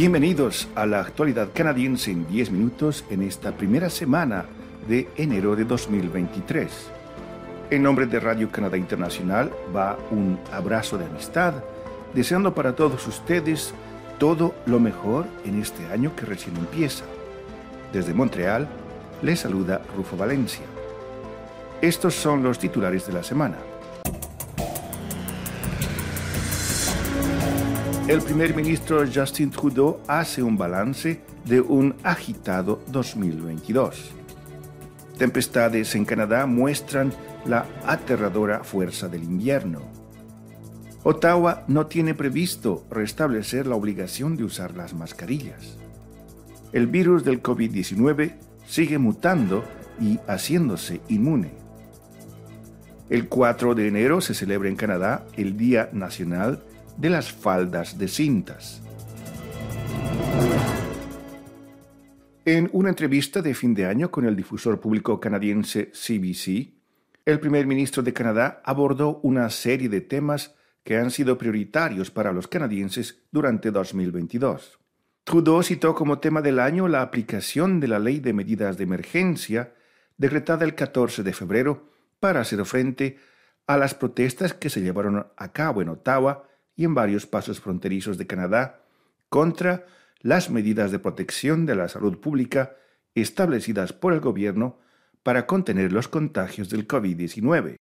Bienvenidos a la actualidad canadiense en 10 minutos en esta primera semana de enero de 2023. En nombre de Radio Canadá Internacional va un abrazo de amistad, deseando para todos ustedes todo lo mejor en este año que recién empieza. Desde Montreal les saluda Rufo Valencia. Estos son los titulares de la semana. El primer ministro Justin Trudeau hace un balance de un agitado 2022. Tempestades en Canadá muestran la aterradora fuerza del invierno. Ottawa no tiene previsto restablecer la obligación de usar las mascarillas. El virus del COVID-19 sigue mutando y haciéndose inmune. El 4 de enero se celebra en Canadá el Día Nacional de las faldas de cintas. En una entrevista de fin de año con el difusor público canadiense CBC, el primer ministro de Canadá abordó una serie de temas que han sido prioritarios para los canadienses durante 2022. Trudeau citó como tema del año la aplicación de la Ley de Medidas de Emergencia decretada el 14 de febrero para hacer frente a las protestas que se llevaron a cabo en Ottawa y en varios pasos fronterizos de Canadá contra las medidas de protección de la salud pública establecidas por el gobierno para contener los contagios del COVID-19.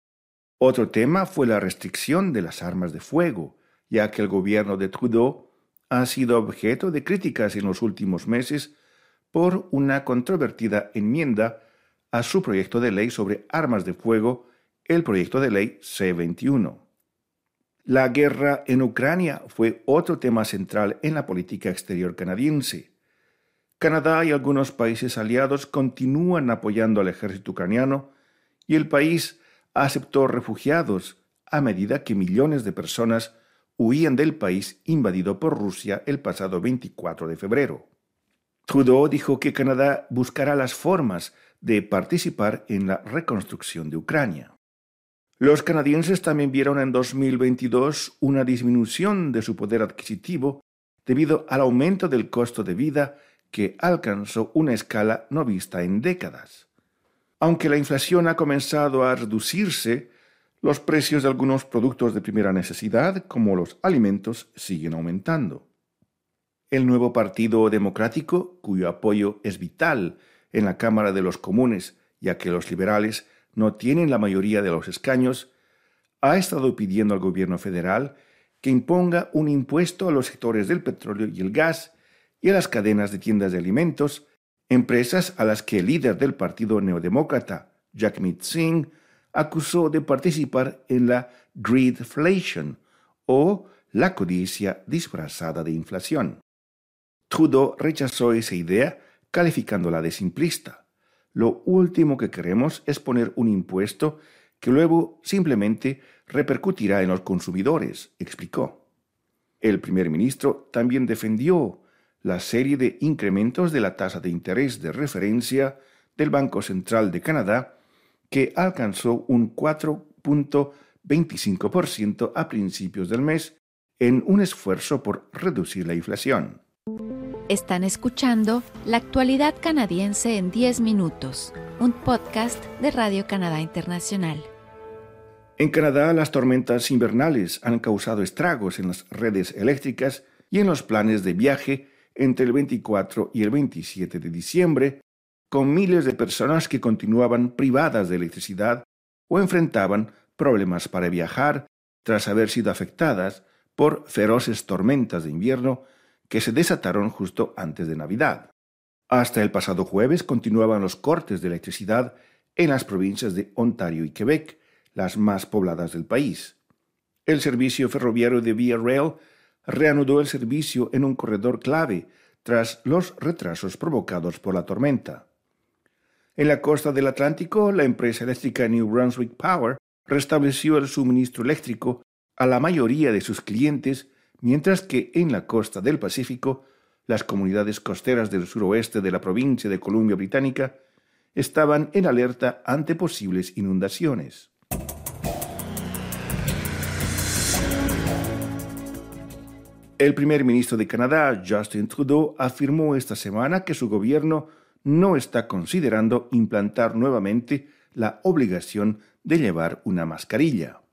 Otro tema fue la restricción de las armas de fuego, ya que el gobierno de Trudeau ha sido objeto de críticas en los últimos meses por una controvertida enmienda a su proyecto de ley sobre armas de fuego, el proyecto de ley C-21. La guerra en Ucrania fue otro tema central en la política exterior canadiense. Canadá y algunos países aliados continúan apoyando al ejército ucraniano y el país aceptó refugiados a medida que millones de personas huían del país invadido por Rusia el pasado 24 de febrero. Trudeau dijo que Canadá buscará las formas de participar en la reconstrucción de Ucrania. Los canadienses también vieron en 2022 una disminución de su poder adquisitivo debido al aumento del costo de vida que alcanzó una escala no vista en décadas. Aunque la inflación ha comenzado a reducirse, los precios de algunos productos de primera necesidad, como los alimentos, siguen aumentando. El nuevo Partido Democrático, cuyo apoyo es vital en la Cámara de los Comunes, ya que los liberales no tienen la mayoría de los escaños, ha estado pidiendo al gobierno federal que imponga un impuesto a los sectores del petróleo y el gas y a las cadenas de tiendas de alimentos, empresas a las que el líder del Partido Neodemócrata, Jackmeet Singh, acusó de participar en la greedflation o la codicia disfrazada de inflación. Trudeau rechazó esa idea calificándola de simplista. Lo último que queremos es poner un impuesto que luego simplemente repercutirá en los consumidores, explicó. El primer ministro también defendió la serie de incrementos de la tasa de interés de referencia del Banco Central de Canadá, que alcanzó un 4.25% a principios del mes en un esfuerzo por reducir la inflación. Están escuchando La actualidad canadiense en 10 minutos, un podcast de Radio Canadá Internacional. En Canadá, las tormentas invernales han causado estragos en las redes eléctricas y en los planes de viaje entre el 24 y el 27 de diciembre, con miles de personas que continuaban privadas de electricidad o enfrentaban problemas para viajar tras haber sido afectadas por feroces tormentas de invierno que se desataron justo antes de Navidad. Hasta el pasado jueves continuaban los cortes de electricidad en las provincias de Ontario y Quebec, las más pobladas del país. El servicio ferroviario de Via Rail reanudó el servicio en un corredor clave tras los retrasos provocados por la tormenta. En la costa del Atlántico, la empresa eléctrica New Brunswick Power restableció el suministro eléctrico a la mayoría de sus clientes mientras que en la costa del Pacífico, las comunidades costeras del suroeste de la provincia de Columbia Británica estaban en alerta ante posibles inundaciones. El primer ministro de Canadá, Justin Trudeau, afirmó esta semana que su gobierno no está considerando implantar nuevamente la obligación de llevar una mascarilla.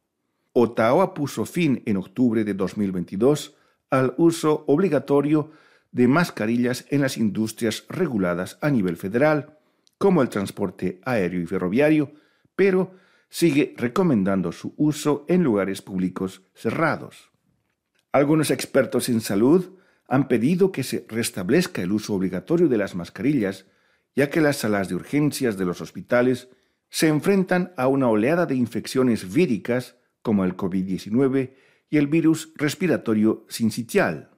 Ottawa puso fin en octubre de 2022 al uso obligatorio de mascarillas en las industrias reguladas a nivel federal, como el transporte aéreo y ferroviario, pero sigue recomendando su uso en lugares públicos cerrados. Algunos expertos en salud han pedido que se restablezca el uso obligatorio de las mascarillas, ya que las salas de urgencias de los hospitales se enfrentan a una oleada de infecciones víricas como el COVID-19 y el virus respiratorio sincitial.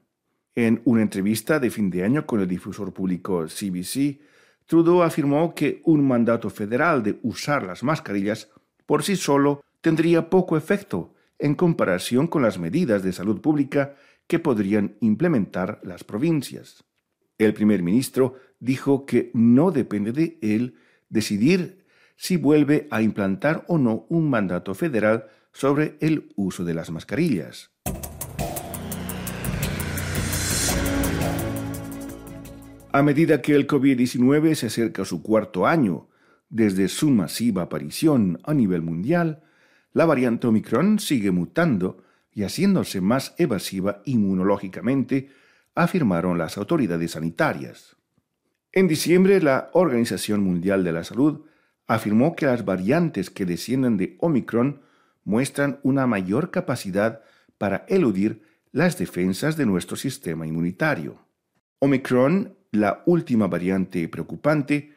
En una entrevista de fin de año con el difusor público CBC, Trudeau afirmó que un mandato federal de usar las mascarillas por sí solo tendría poco efecto en comparación con las medidas de salud pública que podrían implementar las provincias. El primer ministro dijo que no depende de él decidir si vuelve a implantar o no un mandato federal sobre el uso de las mascarillas. A medida que el COVID-19 se acerca a su cuarto año desde su masiva aparición a nivel mundial, la variante Omicron sigue mutando y haciéndose más evasiva inmunológicamente, afirmaron las autoridades sanitarias. En diciembre, la Organización Mundial de la Salud afirmó que las variantes que descienden de Omicron muestran una mayor capacidad para eludir las defensas de nuestro sistema inmunitario. Omicron la última variante preocupante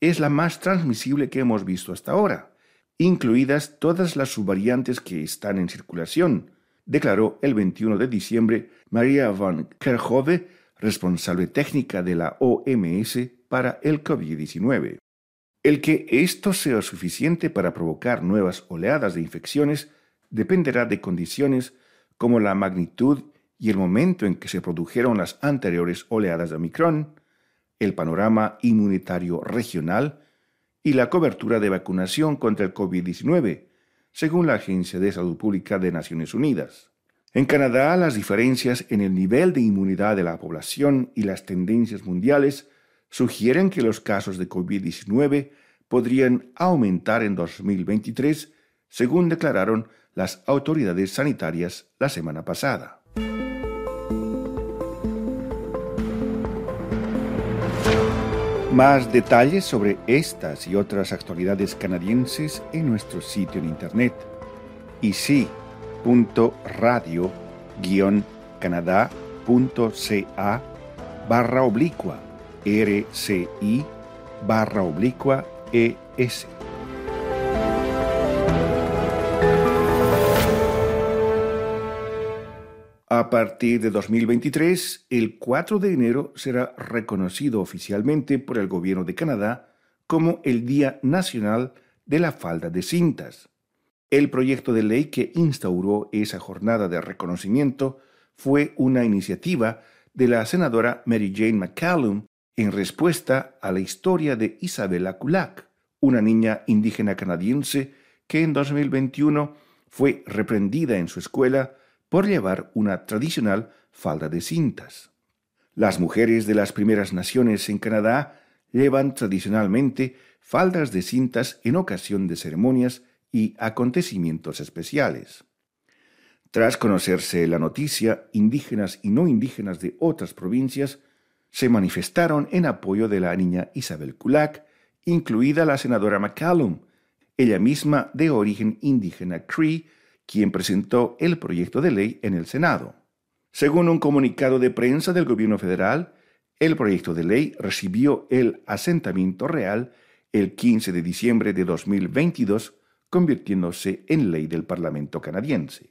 es la más transmisible que hemos visto hasta ahora, incluidas todas las subvariantes que están en circulación, declaró el 21 de diciembre María van Kerkhove, responsable técnica de la OMS para el COVID-19. El que esto sea suficiente para provocar nuevas oleadas de infecciones dependerá de condiciones como la magnitud y el momento en que se produjeron las anteriores oleadas de Omicron, el panorama inmunitario regional y la cobertura de vacunación contra el COVID-19, según la Agencia de Salud Pública de Naciones Unidas. En Canadá, las diferencias en el nivel de inmunidad de la población y las tendencias mundiales sugieren que los casos de COVID-19 podrían aumentar en 2023, según declararon las autoridades sanitarias la semana pasada. Más detalles sobre estas y otras actualidades canadienses en nuestro sitio en internet ici.radio-canadá.ca barra oblicua rci barra oblicua es. A partir de 2023, el 4 de enero será reconocido oficialmente por el Gobierno de Canadá como el Día Nacional de la Falda de Cintas. El proyecto de ley que instauró esa jornada de reconocimiento fue una iniciativa de la senadora Mary Jane McCallum en respuesta a la historia de Isabella Kulak, una niña indígena canadiense que en 2021 fue reprendida en su escuela por llevar una tradicional falda de cintas. Las mujeres de las primeras naciones en Canadá llevan tradicionalmente faldas de cintas en ocasión de ceremonias y acontecimientos especiales. Tras conocerse la noticia, indígenas y no indígenas de otras provincias se manifestaron en apoyo de la niña Isabel Kulak, incluida la senadora McCallum, ella misma de origen indígena Cree, quien presentó el proyecto de ley en el Senado. Según un comunicado de prensa del gobierno federal, el proyecto de ley recibió el asentamiento real el 15 de diciembre de 2022, convirtiéndose en ley del Parlamento canadiense.